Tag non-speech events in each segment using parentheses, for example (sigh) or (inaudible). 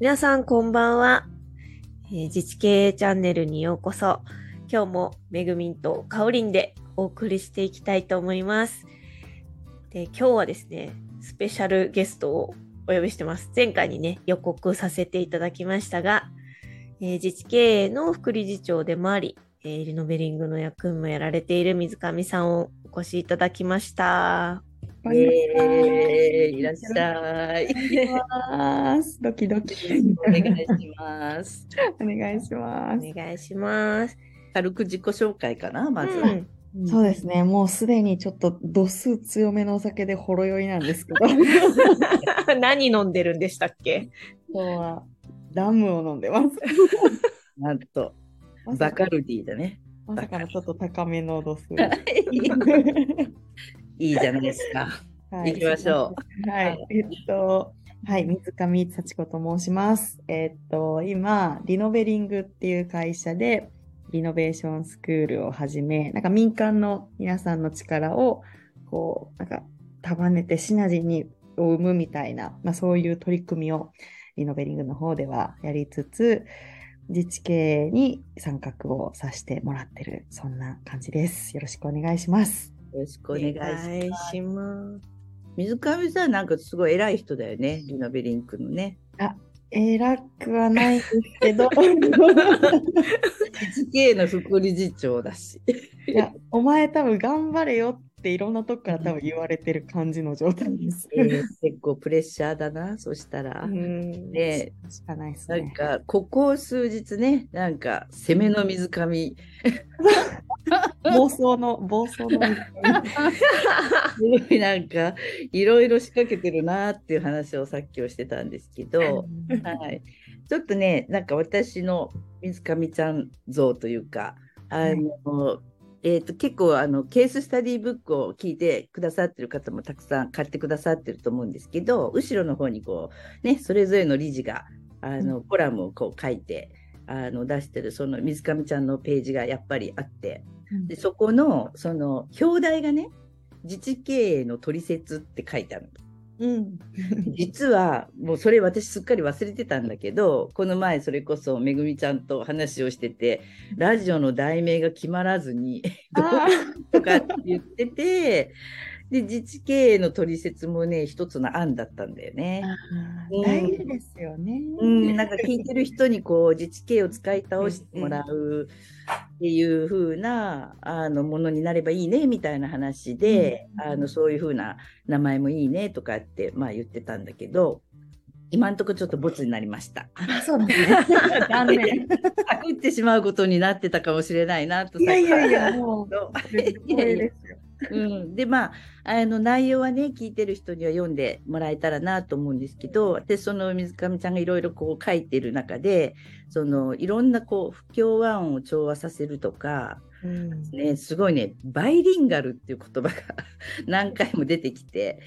皆さんこんばんは、えー自治経営チャンネルにようこそ。今日もめぐみんとかおりんでお送りしていきたいと思います。で今日はですねスペシャルゲストをお呼びしてます。前回にね予告させていただきましたが、えー自治経営の副理事長でもあり、えーリノベリングの役員もやられている水上さんをお越しいただきました。こんにちはえーいらっしゃい。ます。ドキドキ。お願いします。(laughs) お願いします。お願いします、軽く自己紹介かな、まず。うんそうですね。もうすでにちょっと度数強めのお酒でほろ酔いなんですけど、(laughs) 何飲んでるんでしたっけ？今日はラムを飲んでます。(laughs) なんと、まさかバカルディだね。まさかのちょっと高めの度数。いいじゃないですか。はい行きましょう。はい。えっと、はい、水上幸子と申します。えっと、今、リノベリングっていう会社で、リノベーションスクールをはじめ、なんか民間の皆さんの力を、こう、なんか束ねてシナジーにを生むみたいな、まあそういう取り組みをリノベリングの方ではやりつつ、自治経営に参画をさせてもらってる、そんな感じです。よろしくお願いします。よろしくお願いします。水上さん、なんかすごい偉い人だよね、リノベリンクのね。偉くはないですけど、自治系の副理事長だし。(laughs) いや、お前多分頑張れよっていろんなとこから多分言われてる感じの状態です。えー結構プレッシャーだな、そしたら。うんねしかないですね。なんか、ここ数日ね、なんか、攻めの水上、(laughs) (laughs) 暴走の、暴走の。すごいなんか、いろいろ仕掛けてるなっていう話をさっきをしてたんですけど、はい。ちょっとね、なんか私の水上ちゃん像というか、あの、えー、と結構あのケーススタディブックを聞いてくださってる方もたくさん買ってくださってると思うんですけど後ろの方にこうねそれぞれの理事があの、コラムをこう書いてあの出してるその水上ちゃんのページがやっぱりあってでそこのその表題がね自治経営の取説って書いてあるうん。実はもうそれ私すっかり忘れてたんだけどこの前それこそめぐみちゃんと話をしててラジオの題名が決まらずにとかって言っててで自治経営の取説もね一つの案だったんだよね。ー大事ですよね。うん、なんか聞いてる人にこう自治経営を使い倒してもらうっていう風なあのものになればいいねみたいな話で、うんあのそういう風な名前もいいねとかって、まあ、言ってたんだけど今んとこちょっとボツになりました。あ、そうなんですね。(laughs) 残念。パクってしまうことになってたかもしれないなといやいやいや、もう、の光栄ですよ。うん、でまああの内容はね聞いてる人には読んでもらえたらなと思うんですけどでその水上ちゃんがいろいろこう書いてる中でそのいろんなこう不協和音を調和させるとか、うん。ね、すごいねバイリンガルっていう言葉が (laughs) 何回も出てきて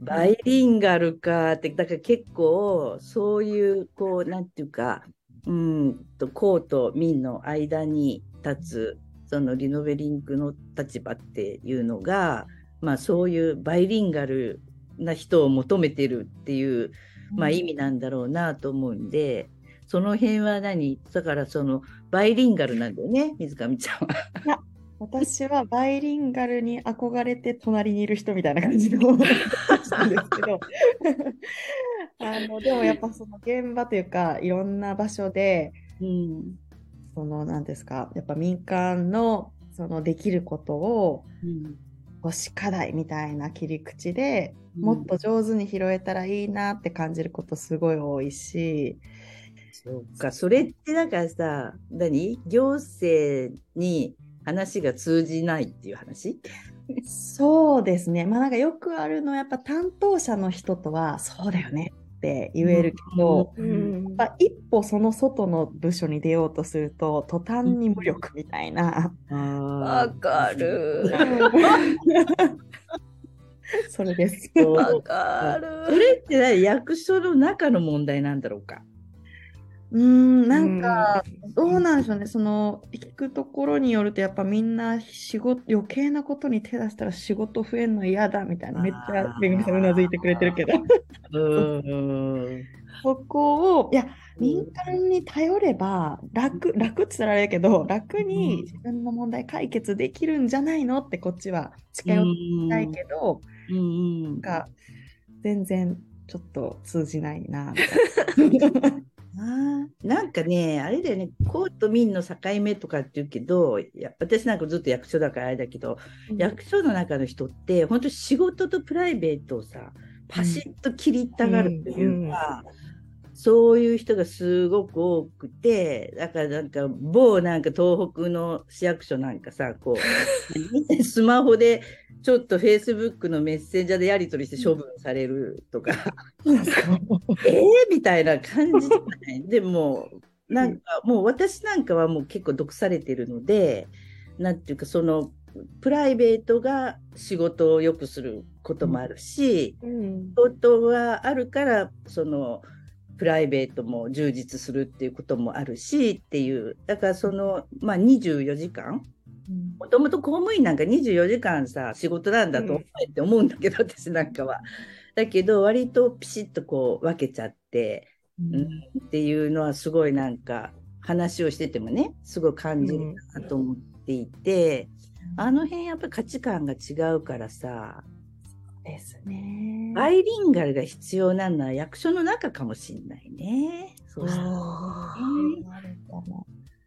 バイリンガルかってだから結構そういうこうなんていうかうんと公と民の間に立つそのリノベリングの立場っていうのが、まあ、そういうバイリンガルな人を求めてるっていう、まあ、意味なんだろうなと思うんで。その辺は何？だからそのバイリンガルなんだよね水上ちゃんは。私はバイリンガルに憧れて隣にいる人みたいな感じの人なんですけど (laughs) あのでもやっぱその現場というかいろんな場所でうんその何ですかやっぱ民間のそのできることをうん推し課題みたいな切り口でもっと上手に拾えたらいいなって感じることすごい多いし、そうか、それってだからさ、何？行政に話が通じないっていう話？そうですね。まあなんかよくあるのはやっぱ担当者の人とはそうだよねって言えるけど、うんやっぱ一歩その外の部署に出ようとすると途端に無力みたいな。わかる。それです。わかる。それって何？役所の中の問題なんだろうか？うーん、なんか、どうなんでしょうね。その、聞くところによると、やっぱみんな仕事、余計なことに手出したら仕事増えるの嫌だみたいな、めっちゃめぐみさんうなずいてくれてるけど。うん。そこを、いや、民間に頼れば楽、楽って言ったらあれだけど、楽に自分の問題解決できるんじゃないのってこっちは近寄りたいけど、なんか全然ちょっと通じないな。あーなんかね、あれだよね、公と民の境目とかって言うけど、いや私なんかずっと役所だからあれだけど、役所の中の人って、本当仕事とプライベートをさ、パシッと切りたがるというか、そういう人がすごく多くて、だからなんか某なんか東北の市役所なんかさ、こう、(laughs) スマホでちょっとフェイスブックのメッセンジャーでやり取りして処分されるとか、(laughs) えーみたいな感じじゃない？でも、なんかもう私なんかはもう結構毒されてるので、なんていうかそのプライベートが仕事を良くすることもあるし、うん。仕事があるからそのプライベートも充実するっていうこともあるしっていうだからそのまあ24時間もともと公務員なんか24時間さ仕事なんだと思えって思うんだけど、私なんかは。だけど割とピシッとこう分けちゃって、うんっていうのはすごいなんか話をしててもねすごい感じるなと思っていて、あの辺やっぱり価値観が違うからさですね。バイリンガルが必要なのは役所の中かもしんないね。そうしたら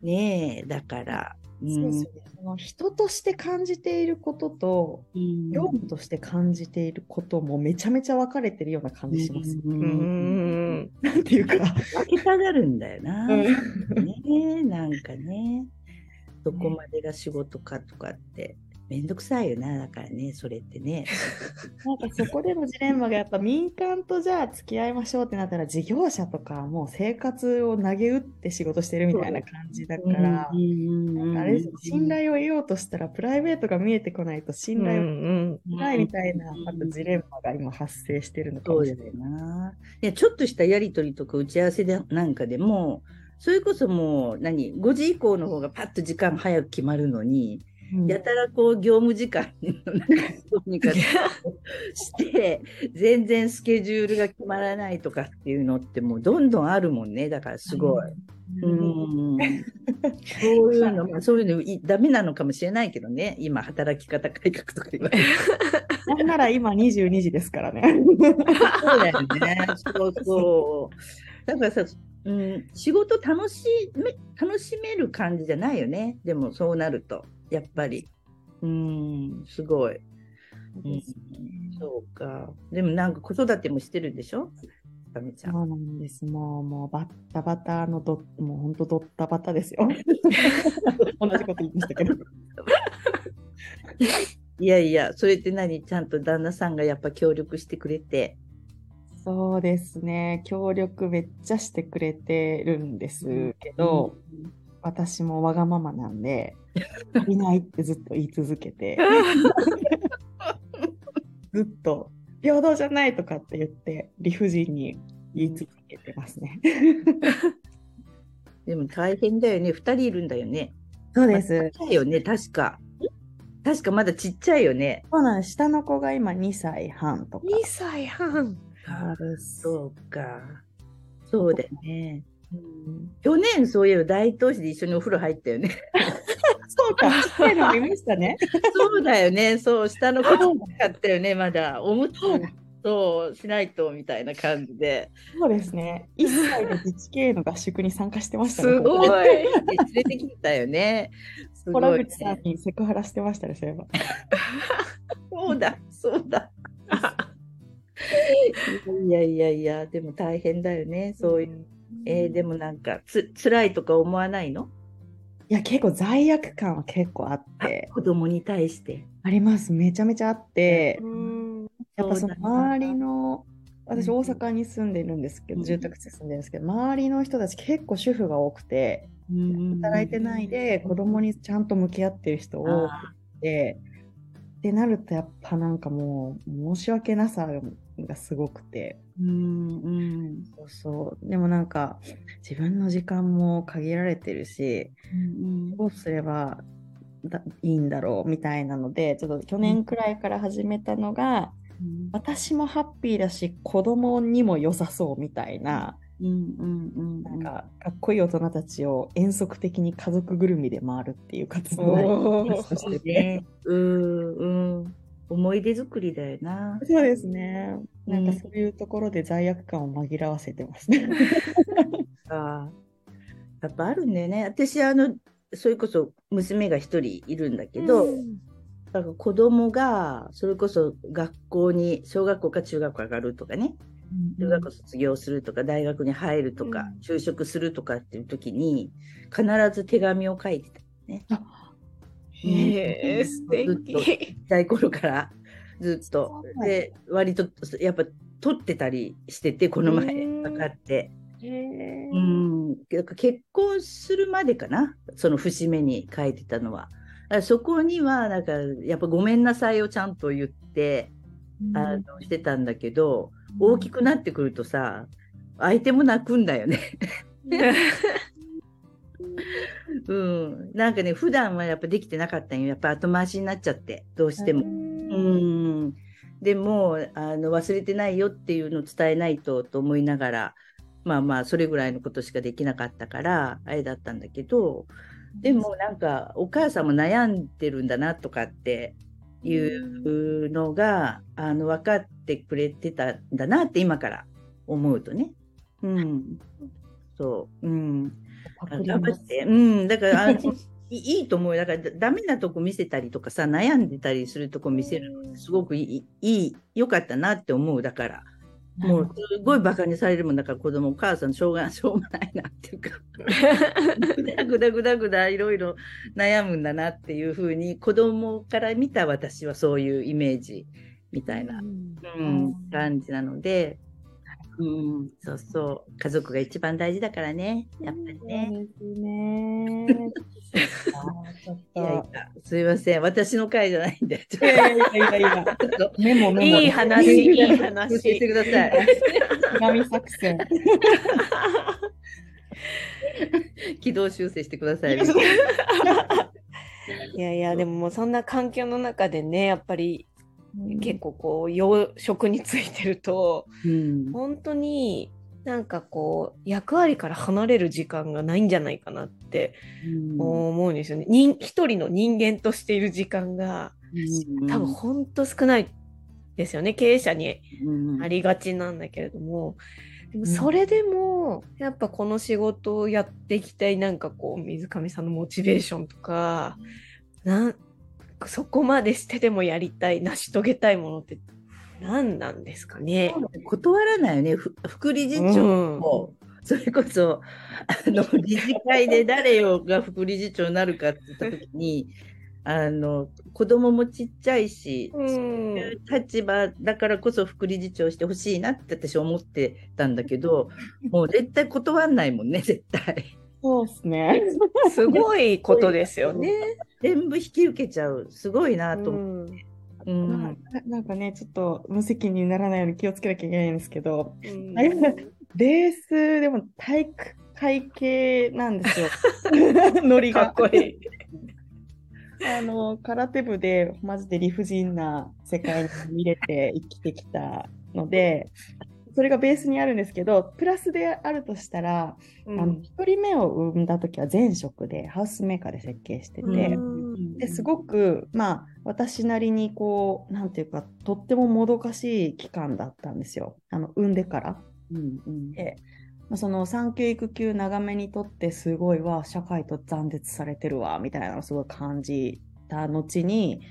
ねえだから。そうですよね。その人として感じていることとうん。業務として感じていることもめちゃめちゃ分かれてるような感じします。うんうんなんていうか。分けたがるんだよな。うん。ねえなんかね。どこまでが仕事かとかってめんどくさいよなだからねそれってね。(laughs) なんかそこでのジレンマがやっぱ民間とじゃあ付き合いましょうってなったら事業者とかもう生活を投げ打って仕事してるみたいな感じだから、あれ信頼を得ようとしたらプライベートが見えてこないと信頼を得ないみたいな、あとジレンマが今発生してるのかもしれないよ。な。いやちょっとしたやり取りとか打ち合わせでなんかでもそれこそもう何5時以降の方がパッと時間早く決まるのに、うんやたらこう業務時間のなんかどうにかして全然スケジュールが決まらないとかっていうのってもうどんどんあるもんねだからすごい。うんそういうの、まあ、そういうのいダメなのかもしれないけどね、今、働き方改革とか言われて。なんなら今22時ですからね。そうだよね。そうそう。だからさ、うん、仕事楽しめ楽しめる感じじゃないよね。でもそうなると、やっぱり。うん、すごい。うん、そうか。でもなんか子育てもしてるでしょ？かみちゃん。そうなんです。もう、もうバッタバタのど、もう本当ドッタバタですよ。(laughs) 同じこと言いましたけど。いやいや、それって何？ちゃんと旦那さんがやっぱ協力してくれて。そうですね。協力めっちゃしてくれてるんですけど、私もわがままなんで、いないってずっと言い続けて、(laughs) ずっと平等じゃないとかって言って、理不尽に言い続けてますね。(laughs) でも大変だよね。二人いるんだよね。そうちっちゃいよね、確か。確かまだちっちゃいよね。そうなんです。下の子が今2歳半とか。2歳半。そうか。そうだよね。うん去年そういえば大東市で一緒にお風呂入ったよね。(laughs) そうか、ちっちゃいの見ましたね。(laughs) そうだよね。そう、下の子ちっちゃかったよね、まだ。おむつそうしないとみたいな感じで。そうですね。1歳で自治系の合宿に参加してましたすごい。連れてきたよね。すごい洞ね口さんにセクハラしてましたね、そういえば。そうだ、そうだ。いやいやいや、でも大変だよね、そういう。えーでもなんかつ辛いとか思わないの？いや、結構罪悪感は結構あって、子供に対して。あります。めちゃめちゃあって、うん。やっぱその周りの、私うん。大阪に住んでるんですけど、うん。住宅地に住んでるんですけど、周りの人たち結構主婦が多くて、働いてないで子供にちゃんと向き合ってる人多くあて、ってなるとやっぱなんかもう申し訳なさがすごくて、ーうんうん。そうそう。でもなんか自分の時間も限られてるし、うんどうすればだいいんだろうみたいなので、ちょっと去年くらいから始めたのが、私もハッピーだし子供にも良さそうみたいな、うんうんうんなんかかっこいい大人たちを遠足的に家族ぐるみで回るっていう活動おをーしてて。ね、うんうん思い出作りだよな。そうですね。なんかうんそういうところで罪悪感を紛らわせてますね。(laughs) あやっぱあるんだよね。私あのそれこそ娘が一人いるんだけど、だから子供がそれこそ学校に小学校か中学校上がるとかね中学校卒業するとか大学に入るとか、うん就職するとかっていう時に必ず手紙を書いてたね。へえ、素敵。ちっちゃい頃からずっと。で割とやっぱ撮ってたりしててこの前うん分かって。うん、結婚するまでかな、その節目に書いてたのは。そこには、なんか、やっぱごめんなさいをちゃんと言って、あのしてたんだけど、大きくなってくるとさ、相手も泣くんだよね。(laughs) うん。なんかね、普段はやっぱできてなかったんよ。やっぱ後回しになっちゃって、どうしても。うん。でも、あの、忘れてないよっていうのを伝えないとと思いながら、まあまあ、それぐらいのことしかできなかったから、あれだったんだけど、でもなんか、お母さんも悩んでるんだなとかっていうのが、あの、分かってくれてたんだなって今から思うとね。うん。そう。うん。頑張って。うん。だから、(laughs) いいいと思うよ。だから、だダメなとこ見せたりとかさ、悩んでたりするとこ見せるのすごくいい、いい、良かったなって思う。だから、もうすごいバカにされるもんだから、子供、お母さん、しょうが (laughs) しょうがないなっていうか、ぐだぐだぐだぐだいろいろ悩むんだなっていうふうに、子供から見た私はそういうイメージみたいな、うん、感じなので、うん、そうそう、家族が一番大事だからね、やっぱりね。すね。ちょっといやいや、すいません、私の回じゃないんで、いやい話、いい話し。てください。手紙作戦。軌道修正してください。いやいや、でももうそんな環境の中でね、やっぱり結構こう、養殖についてると、うん。本当になんかこう、役割から離れる時間がないんじゃないかなって思うんですよね。人一人の人間としている時間が多分本当少ないですよね。経営者にうん。ありがちなんだけれども、でもん。それでもやっぱこの仕事をやっていきたいなんかこう水上さんのモチベーションとかなんそこまでしてでもやりたい成し遂げたいものって何なんですかね。断らないよね、ふ副理事う長ん。も、それこそあの (laughs) 理事会で誰よが副理事長になるかって言った時にあの子供もちっちゃいし、うんそういう立場だからこそ副理事長してほしいなって私思ってたんだけどもう絶対断んないもんね絶対そうですね。すごいことですよね。全部引き受けちゃうすごいなと思うんって、うんまあななんかね、ちょっと無責任にならないように気をつけなきゃいけないんですけど、うんあれレースでも体育会系なんですよ。(laughs) ノリが。かっこいい。あの、空手部でマジで理不尽な世界に見れて生きてきたので、それがベースにあるんですけど、プラスであるとしたら、あの1人目を産んだ時は前職でハウスメーカーで設計してて、うんですごく、まあ、私なりにこう、なんていうか、とってももどかしい期間だったんですよ。あの、産んでから。うんうんでまあ、その産休育休長めにとってすごいわ、社会と断絶されてるわ、みたいなのをすごい感じた後に、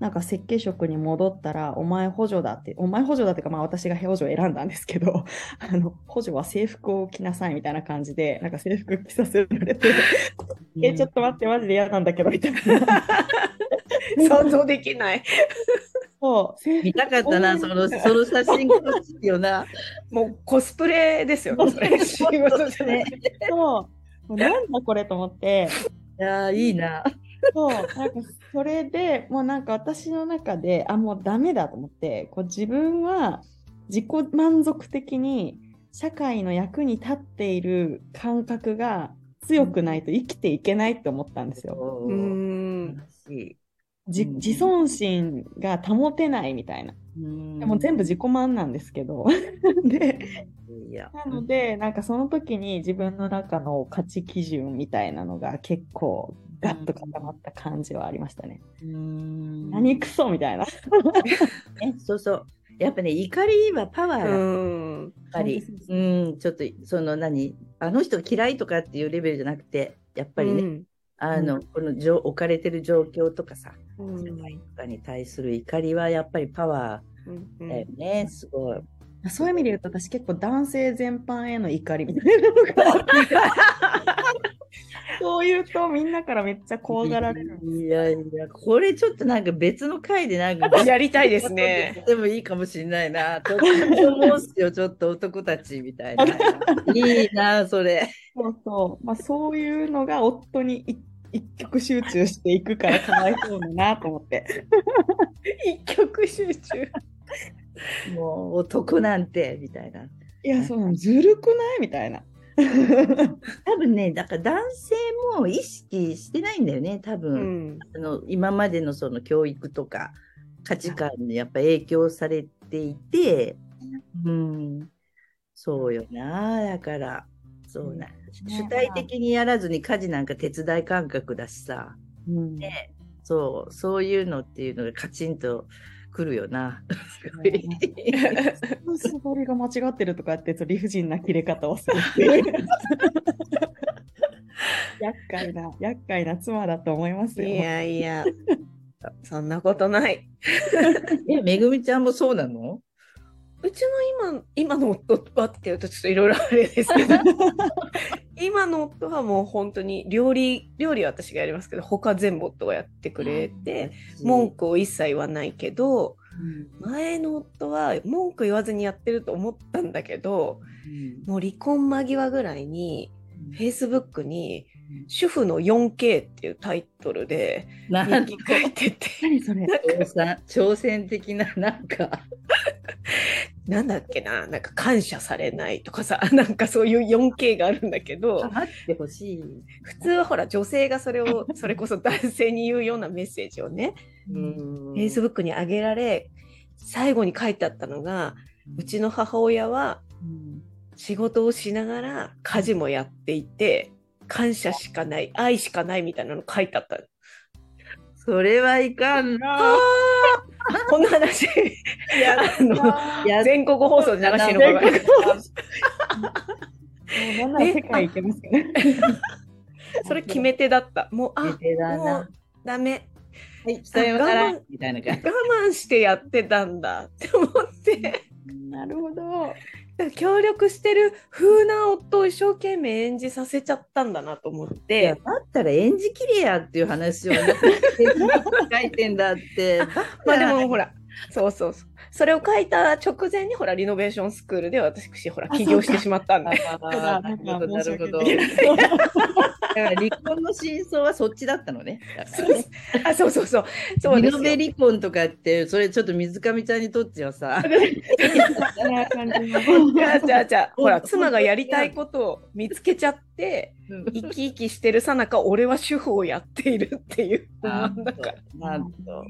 なんか設計職に戻ったら、お前補助だって、お前補助だっていうか、まあ私が補助を選んだんですけど、(laughs) あの、補助は制服を着なさいみたいな感じで、なんか制服着させられて、え、ちょっと待って、マジで嫌なんだけど、みたいな。(laughs) 想像できない。そう、制見たかったな、その、その写真が欲しいよな。もうコスプレですよね。それ仕事じゃない。服もうなんだこれと思って、いやー、いいな。そう、なんかそれでもうなんか私の中で、あ、もうダメだと思って、こう自分は自己満足的に社会の役に立っている感覚が強くないと生きていけないって思ったんですよ。うーん。素晴らしいじうん自尊心が保てないみたいな。でも全部自己満なんですけど。で、いやなので、なんかその時に自分の中の価値基準みたいなのが結構ガッと固まった感じはありましたね。うん。何クソみたいな。(laughs) ねそうそう。やっぱね怒りはパワーだ、やっうん。ぱりそうんちょっとその何あの人嫌いとかっていうレベルじゃなくてやっぱりね、うん。あのこの状置かれてる状況とかさうん。社会とかに対する怒りはやっぱりパワーだよね、すごい。そういう意味で言うと私結構男性全般への怒りみたいなのが (laughs) そう言うとみんなからめっちゃ怖がられる。いやいや、これちょっとなんか別の回でなんか (laughs) やりたいですね。でもいいかもしれないな。と思うっすよ、ちょっと男たちみたいな。(laughs) いいな、それ。そうそう。まあそういうのが夫にい一極集中していくからかわいそうだなと思って。(laughs) 一極集中。もう男なんてみたいな。いや、そのずるくない？みたいな。(laughs) 多分ね、だから男性も意識してないんだよね、多う分。ん。あの今までのその教育とか価値観にやっぱ影響されていて、うん、そうよな、だから、そうな、主体的にやらずに家事なんか手伝い感覚だしさ、うん。ね、そう、そういうのっていうのがカチンとくるよな。す絞りが間違ってるとかってと理不尽な切れ方をするっていう。(laughs) 厄介な、厄介な妻だと思いますよ。いやいや、そんなことない。(laughs) え、めぐみちゃんもそうなの？うちの今今の夫はっていうとちょっといろいろあれですけど (laughs) 今の夫はもう本当に料理料理は私がやりますけど他全部夫がやってくれて文句を一切言わないけど前の夫は文句言わずにやってると思ったんだけどもう離婚間際ぐらいに Facebook に「主婦の 4K」っていうタイトルで書いてて。何それ。挑戦的ななんかなんだっけななんか感謝されないとかさ (laughs) なんかそういう 4K があるんだけど構ってほしい。普通はほら女性がそれをそれこそ男性に言うようなメッセージをねうん、Facebook に上げられ最後に書いてあったのがうちの母親はうん仕事をしながら家事もやっていて感謝しかない愛しかないみたいなの書いてあった。のそれはいかん。な。(laughs) こんな話あのや全国放送で流していいのかな。いもうなんなら世界行けますね。(laughs) それ決め手だった。もうあ決めもうダメ。はい、さような我ら慢みたいな感じ。我慢してやってたんだって思って。なるほど。協力してる風な夫を一生懸命演じさせちゃったんだなと思ってだったら演じきれやっていう話をね (laughs) 書いてんだって。(laughs) まあでもほらそうそうそうそれを書いた直前にほらリノベーションスクールで私ほらあ起業してしまったんでなるほど、なるほど。申 (laughs) だから離婚の真相はそっちだったのね。あそうそうそう。そうリノベ離婚とかって、それちょっと水上ちゃんにとってはさ、(laughs) じゃあじゃあじゃあほら妻がやりたいことを見つけちゃって生き生きしてるさなか俺は主婦をやっているっていう。不なんと、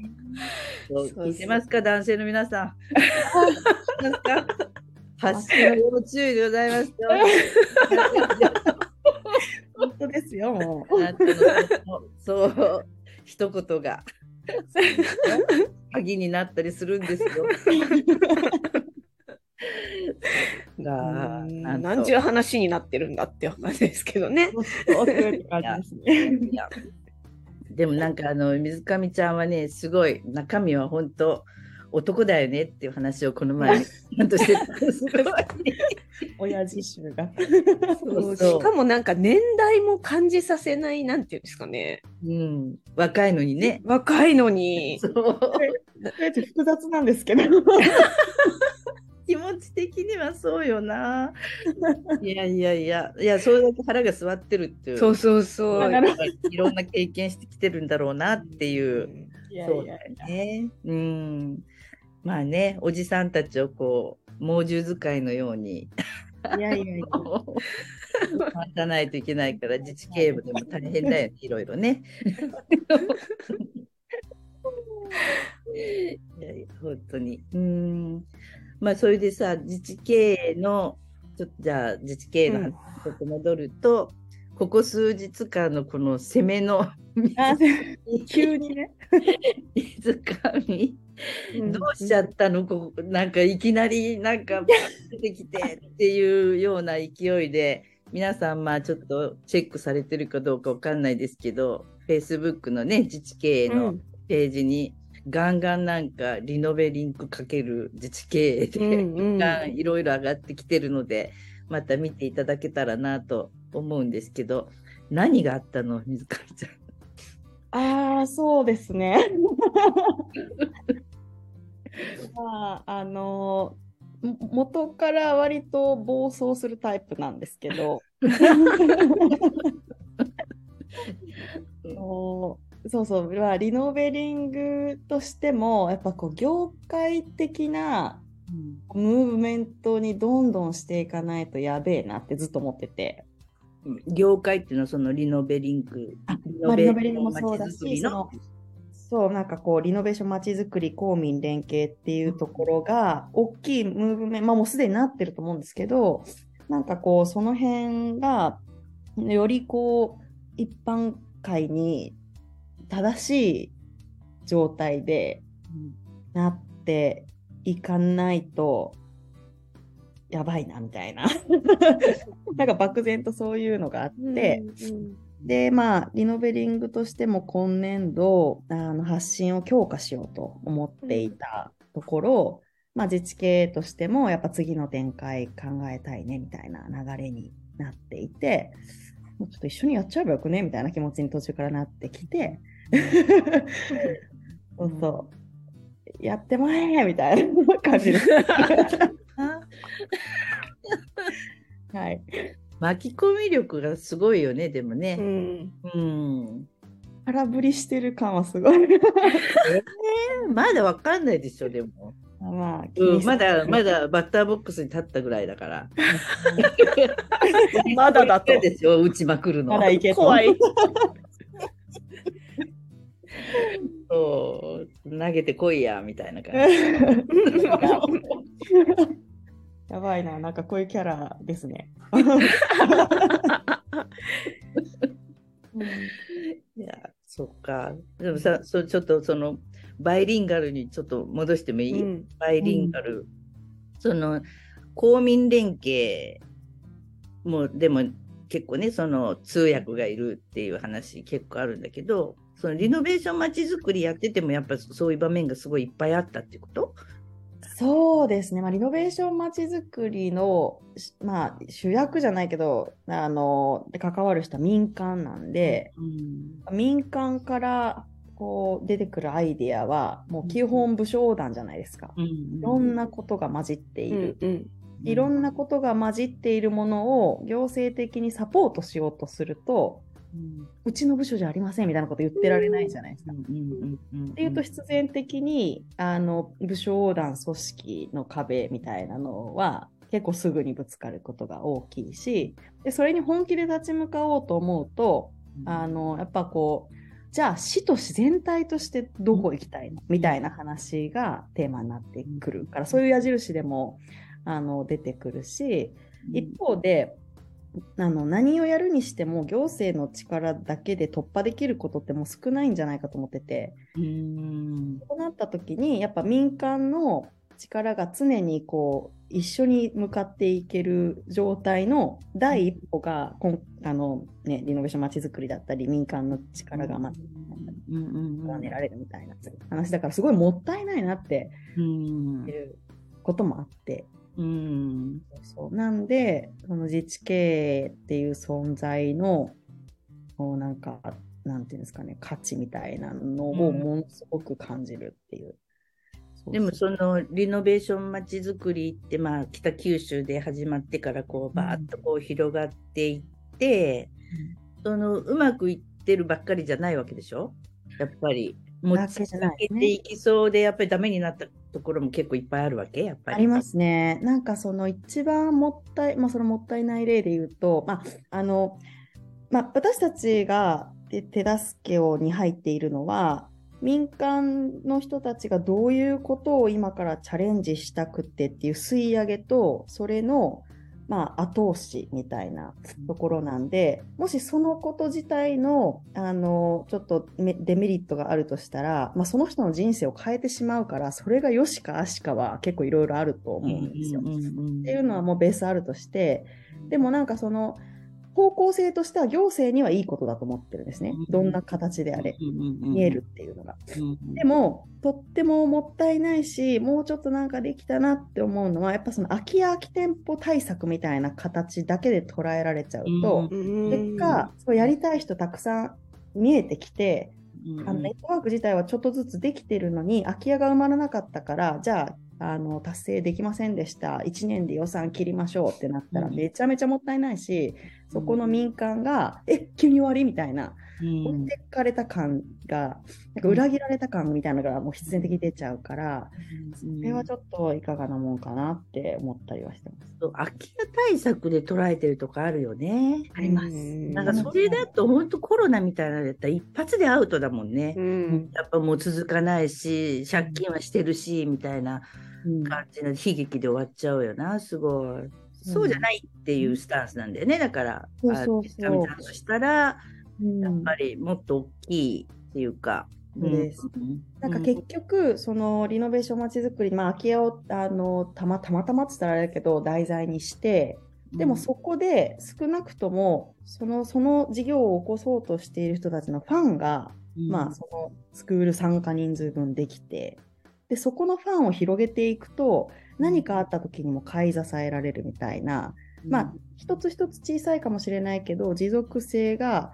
聞いてますか、男性の皆さん。なんか発信は要注意でございますよ。本当ですよ、もあなたのそう、一言が。鍵になったりするんですよ。(laughs) が、何ちゅう話になってるんだって話ですけどね。でもなんかあの水上ちゃんはねすごい中身は本当男だよねっていう話をこの前に (laughs) ちゃんとしてたすごい親父臭が。そうしかもなんか年代も感じさせないなんていうんですかねうん、若いのにね。若いのにそう複雑なんですけど。(laughs) 気持ち的にはそうよな。いやいやいや、いや、それだけ腹が据わってるっていう。そうそうそういろんな経験してきてるんだろうなっていう。いやそうだよね。うん。まあね、おじさんたちをこう、猛獣使いのように、いやいやいや。(laughs) 回さないといけないから、自治警部でも大変だよね、いろいろね。(laughs) いやいや本当に。うん。まあそれでさ自治経営のちょっとじゃあ自治経営の話にちょっと戻ると、ここ数日間のこの攻めのあ急にね。(laughs) 水上どうしちゃったの？ここなんかいきなりなんか出てきてっていうような勢いで皆さんまあちょっとチェックされてるかどうかわかんないですけど Facebook のね自治経営のページにガンガンなんかリノベリンクかける自治経営で、うんうん。ガンいろいろ上がってきてるのでまた見ていただけたらなと思うんですけど何があったの？水上ちゃん。ああ、そうですね。(laughs) まあ、あの、も元から割と暴走するタイプなんですけど、そうそうそう、まあ、リノベリングとしても、やっぱこう、業界的なムーブメントにどんどんしていかないとやべえなってずっと思ってて。業界っていうのはそのリノベリングあまあ、リノベリングも街そうだし、そのそう、なんかこう、リノベーションまちづくり公民連携っていうところが、大きいムーブメント、まあもうすでになってると思うんですけど、なんかこう、その辺が、よりこう、一般会に正しい状態でなっていかないと、やばいな、みたいな。(laughs) なんか漠然とそういうのがあって、で、まあ、リノベリングとしても今年度、あの発信を強化しようと思っていたところ、まあ、自治系としても、やっぱ次の展開考えたいね、みたいな流れになっていて、もうちょっと一緒にやっちゃえばよくね、みたいな気持ちに途中からなってきて、そうそう、やってまえみたいな感じです。(laughs) はい。巻き込み力がすごいよねでもうね。んうん。空振りしてる感はすごい。(laughs) まだわかんないでしょでも。まあ、うん、まだまだバッターボックスに立ったぐらいだから。(laughs) まだだと嫌ですよ打ちまくるの。ま怖い。(laughs) そう投げてこいやみたいな感じ。やばいな、なんかこういうキャラですね。(laughs) いやそっか。でもさそうちょっとそのバイリンガルにちょっと戻してもいい、うん。バイリンガル、その公民連携もでも結構ねその通訳がいるっていう話結構あるんだけどそのリノベーションまちづくりやっててもやっぱそういう場面がすごいいっぱいあったってこと？そうですね、まあ、リノベーションまちづくりの、しまあ、主役じゃないけど、あの、で関わる人は民間なんで、うん民間からこう出てくるアイデアは、もう基本武将団じゃないですか。いろんなことが混じっている。うんいろんなことが混じっているものを行政的にサポートしようとすると、うん。うちの部署じゃありませんみたいなこと言ってられないじゃないですか。うんうんうんっていうと必然的にあの武将横断組織の壁みたいなのは結構すぐにぶつかることが大きいしでそれに本気で立ち向かおうと思うとあのやっぱこうじゃあ市と市全体としてどこ行きたいの？みたいな話がテーマになってくるからそういう矢印でもあの出てくるし一方であの何をやるにしても行政の力だけで突破できることってもう少ないんじゃないかと思ってて。うん。そうなった時にやっぱ民間の力が常にこう一緒に向かっていける状態の第一歩がこんあの、ね、リノベーションまちづくりだったり民間の力がまうんうんが練られるみたいな話だからすごいもったいないなってうん。いうこともあって。うんそうなんで、その自治経営っていう存在の、こうなんか、なんていうんですかね、価値みたいなのをうんものすごく感じるっていう。そうでもそのリノベーションまちづくりってまあ北九州で始まってからこうバーッとこう広がっていって、そのうまくいってるばっかりじゃないわけでしょ？やっぱり。持だけじゃないけていきそうでやっぱりダメになったところも結構いっぱいあるわけやっぱり。ありますね。なんかその一番もったい、まあそのもったいない例で言うと、まああの、まあ私たちが手手助けをに入っているのは、民間の人たちがどういうことを今からチャレンジしたくてっていう吸い上げとそれのまあ、後押しみたいなところなんで、もしそのこと自体の、あの、ちょっとデメリットがあるとしたら、まあ、その人の人生を変えてしまうから、それが良しか悪しかは結構いろいろあると思うんですよ。っていうのはもうベースあるとして、でもなんかその、方向性としては行政にはいいことだと思ってるんですね。どんな形であれ、見えるっていうのが。でも、とってももったいないし、もうちょっとなんかできたなって思うのは、やっぱその空き家空き店舗対策みたいな形だけで捉えられちゃうと、結果、そうやりたい人たくさん見えてきて、あのネットワーク自体はちょっとずつできてるのに、空き家が埋まらなかったから、じゃあ、あの達成できませんでした、1年で予算切りましょうってなったら、めちゃめちゃもったいないし、そこの民間が、え急に終わりみたいな、置いてかれた感が、なんか裏切られた感みたいなのがもう必然的に出ちゃうから、それはちょっといかがなもんかなって思ったりはしてます。空き家対策で捉えてるとこあるよね。あります。なんかそれだと本当コロナみたいなのだったら一発でアウトだもんね。うん、やっぱもう続かないし、借金はしてるし、みたいな感じの悲劇で終わっちゃうよな、すごい。そうじゃないっていうスタンスなんだよね。だから、そうそうそうとしたら、やっぱりもっと大きいっていうか。うん、ですなんか結局、そのリノベーションまちづくり、まあ、空き家をあのたまたまたまって言ったらあれだけど題材にしてでもそこで少なくともそのその事業を起こそうとしている人たちのファンが、うん、まあそのスクール参加人数分できてでそこのファンを広げていくと何かあった時にも買い支えられるみたいな、まあ一つ一つ小さいかもしれないけど持続性が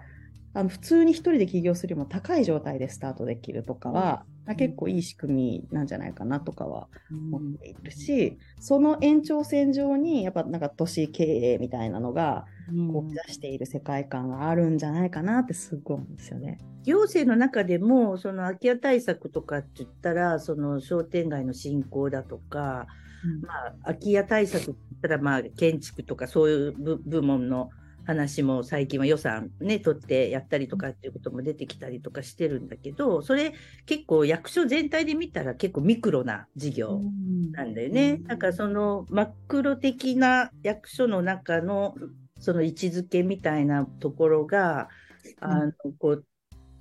あの普通に1人で起業するよりも高い状態でスタートできるとかは、うん、結構いい仕組みなんじゃないかなとかは思っているし、うん、その延長線上にやっぱなんか都市経営みたいなのがこう目指している世界観があるんじゃないかなってすごい思うんですよね。行政の中でもその空き家対策とかって言ったらその商店街の振興だとか、うん、まあ、空き家対策って言ったらまあ建築とかそういう部門の話も最近は予算ね、取ってやったりとかっていうことも出てきたりとかしてるんだけど、それ結構役所全体で見たら結構ミクロな事業なんだよね。だからそのマクロ的な役所の中のその位置づけみたいなところが、あのこう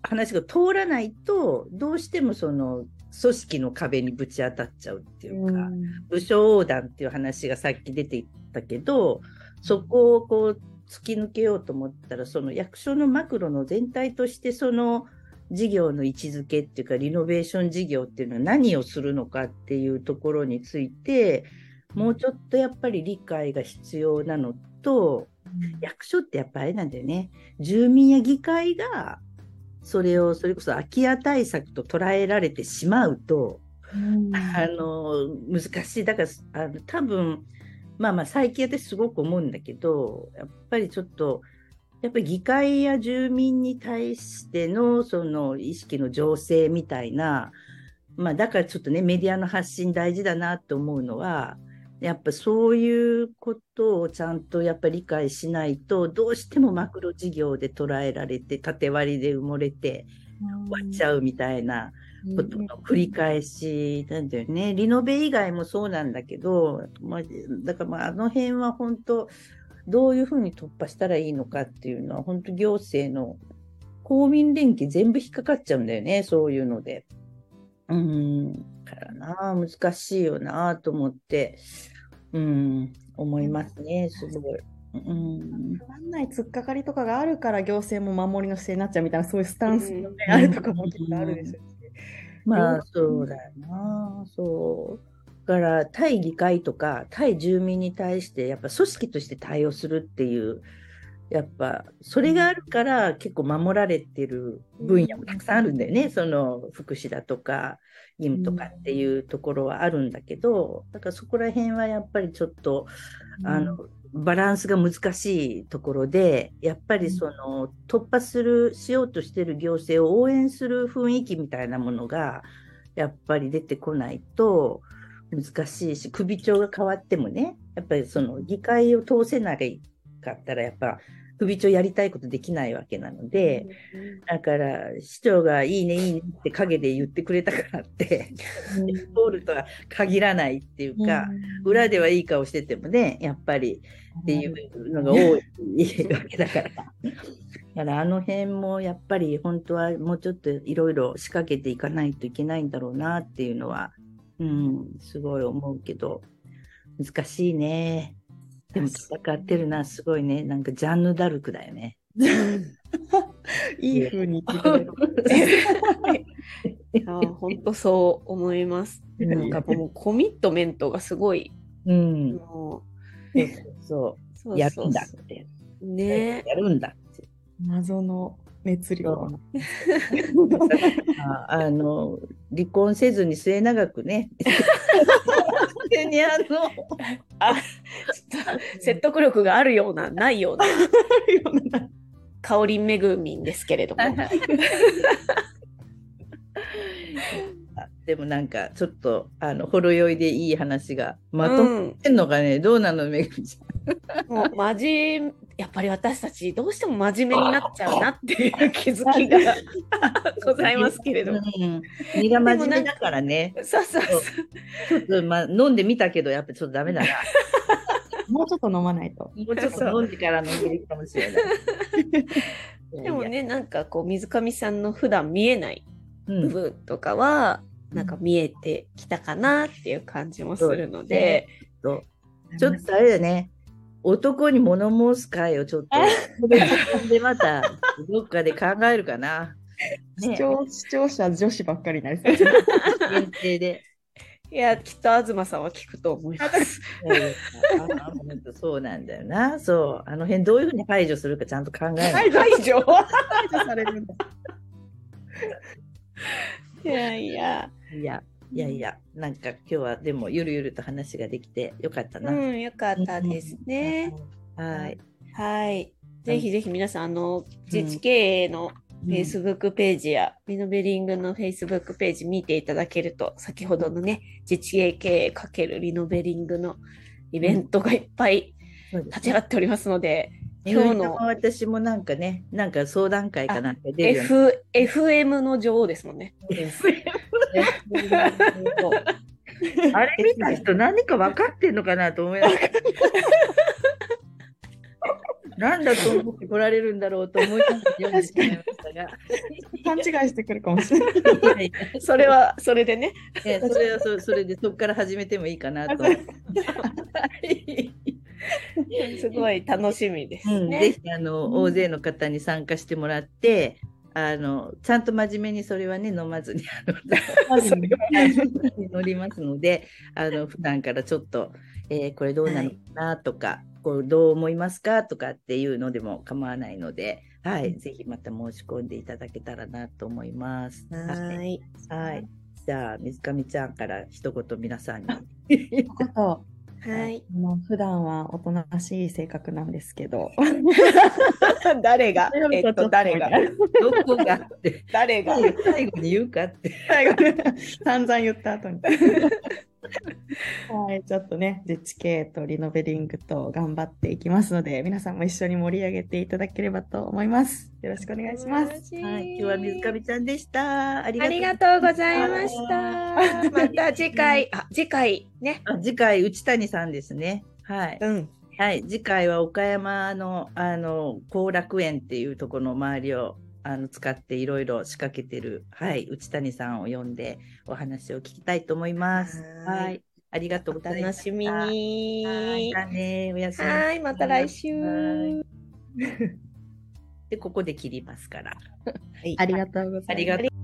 話が通らないとどうしてもその組織の壁にぶち当たっちゃうっていうか、武将横断っていう話がさっき出ていったけどそこをこう突き抜けようと思ったらその役所のマクロの全体としてその事業の位置づけっていうかリノベーション事業っていうのは何をするのかっていうところについてもうちょっとやっぱり理解が必要なのと、役所ってやっぱりなんだよね。住民や議会がそれをそれこそ空き家対策と捉えられてしまうと、うん、あの難しい。だからあの多分まあまあ最近私すごく思うんだけどやっぱりちょっとやっぱり議会や住民に対してのその意識の醸成みたいな、まあ、だからちょっとねメディアの発信大事だなと思うのはやっぱそういうことをちゃんとやっぱり理解しないとどうしてもマクロ事業で捉えられて縦割りで埋もれて終わっちゃうみたいな。ことの繰り返しなんだよね。リノベ以外もそうなんだけど、まあ、だからまああの辺は本当どういうふうに突破したらいいのかっていうのは本当行政の公民連携全部引っかかっちゃうんだよね、そういうので。うん、からな、難しいよなと思って、うん、思いますね、すごい。うん、不安ない突っかかりとかがあるから行政も守りの姿勢になっちゃうみたいなそういうスタンスが、ね、あるとかもきっとあるでしょうし。まあそうだよな。そう。だから対議会とか対住民に対してやっぱ組織として対応するっていうやっぱそれがあるから結構守られてる分野もたくさんあるんだよね、その福祉だとか義務とかっていうところはあるんだけどだからそこら辺はやっぱりちょっとあのバランスが難しいところで、やっぱりその突破する、しようとしている行政を応援する雰囲気みたいなものが、やっぱり出てこないと難しいし、首長が変わってもね、やっぱりその議会を通せないかったら、やっぱ首長やりたいことできないわけなので、だから市長がいいねいいねって陰で言ってくれたからって、通るとは限らないっていうか、裏ではいい顔しててもね、やっぱりっていうのが多いわけだから。だからあの辺もやっぱり本当はもうちょっといろいろ仕掛けていかないといけないんだろうなっていうのは、うん、すごい思うけど、難しいね。でも戦ってるな、すごいね。なんかジャンヌ・ダルクだよね。(laughs) いい風に言ってくれる。(laughs) 本当そう思います。うんなんかもうコミットメントがすごい。うん。もそううそう。やるんだって。ね。やるんだって。謎の熱量。(laughs) ああの、離婚せずに末永くね。手にあの、(laughs) あ、説得力があるような、ないような、香りめぐみんですけれども。(laughs) あでもなんかちょっとあのほろ酔いでいい話がまとってんのかね、どうなのめぐみちもう真面やっぱり私たちどうしても真面目になっちゃうなっていう気づきが (laughs) ございますけれ。ども。うん、身が真面目だからね。そうそうそう。ちょっと、まあ、飲んでみたけどやっぱちょっとダメだな。(laughs) もうちょっと飲まないと。もうちょっと飲んでから飲んでるかもしれない。(laughs) でもね、なんかこう水上さんの普段見えない部うん、分とかは、なんか見えてきたかなっていう感じもするので、ちょっとあれだね。男に物申す会をちょっと、でまた (laughs) どっかで考えるかな。(laughs) ね、視聴視聴者女子ばっかりになりそう。限定で。いや、きっと東さんは聞くと思います。(laughs) そうなんだよな。そう。あの辺どういうふうに排除するかちゃんと考えない。排除？排除されるんだ。いやいや、いや、いやいや、なんか今日はでもゆるゆると話ができてよかったな。うん、よかったですね。はい。はい。ぜひぜひ皆さん、あの、自治経営の Facebook ページや、リノベリングの Facebook ページ見ていただけると、先ほどのね、自治経営かけるリノベリングのイベントがいっぱい立ち上がっておりますので、今日今日のの私もなんかね、なんか相談会かなんか出るよね。F、FM の女王ですもんね。(laughs) あれ見た人何か分かってんのかなと思いながら。なんだと思って来られるんだろうと思いながら読んでしまいましたが。勘違いしてくるかもしれない。それは、それでね。やねそれはそそれでそこから始めてもいいかなと。はい (laughs) すごい楽しみですうん、ね。ぜひあの、大勢の方に参加してもらって、あのちゃんと真面目にそれはね飲まずにあの乗りますので、あの (laughs) (laughs) (laughs) 普段からちょっと、えーこれどうなのかなとか、こうどう思いますかとかっていうのでも構わないので、はい、ぜひまた申し込んでいただけたらなと思います。はい。い。はい。じゃあ水上ちゃんから一言皆さんに。はい。あの普段はおとなしい性格なんですけど、(laughs) 誰が？えっと、誰が？どこがって。誰が？最後に言うかって。散々言った後に。はい、ちょっとね、自治系とリノベリングと頑張っていきますので、皆さんも一緒に盛り上げていただければと思います。よろしくお願いします。はい、今日は水上ちゃんでした。ありがとうございました。(laughs) また次回、あ、次回ね。あ次回、内谷さんですね。はい。うん。はい、次回は岡山の、あの、後楽園っていうところの周りを、あの、使っていろいろ仕掛けてる、はい、内谷さんを呼んでお話を聞きたいと思います。はいはい。ありがとうおございます。楽しみに。はい。ね、おやすみはい、また来週。はい (laughs) で、ここで切りますから。ありがとうございます。ありがとう。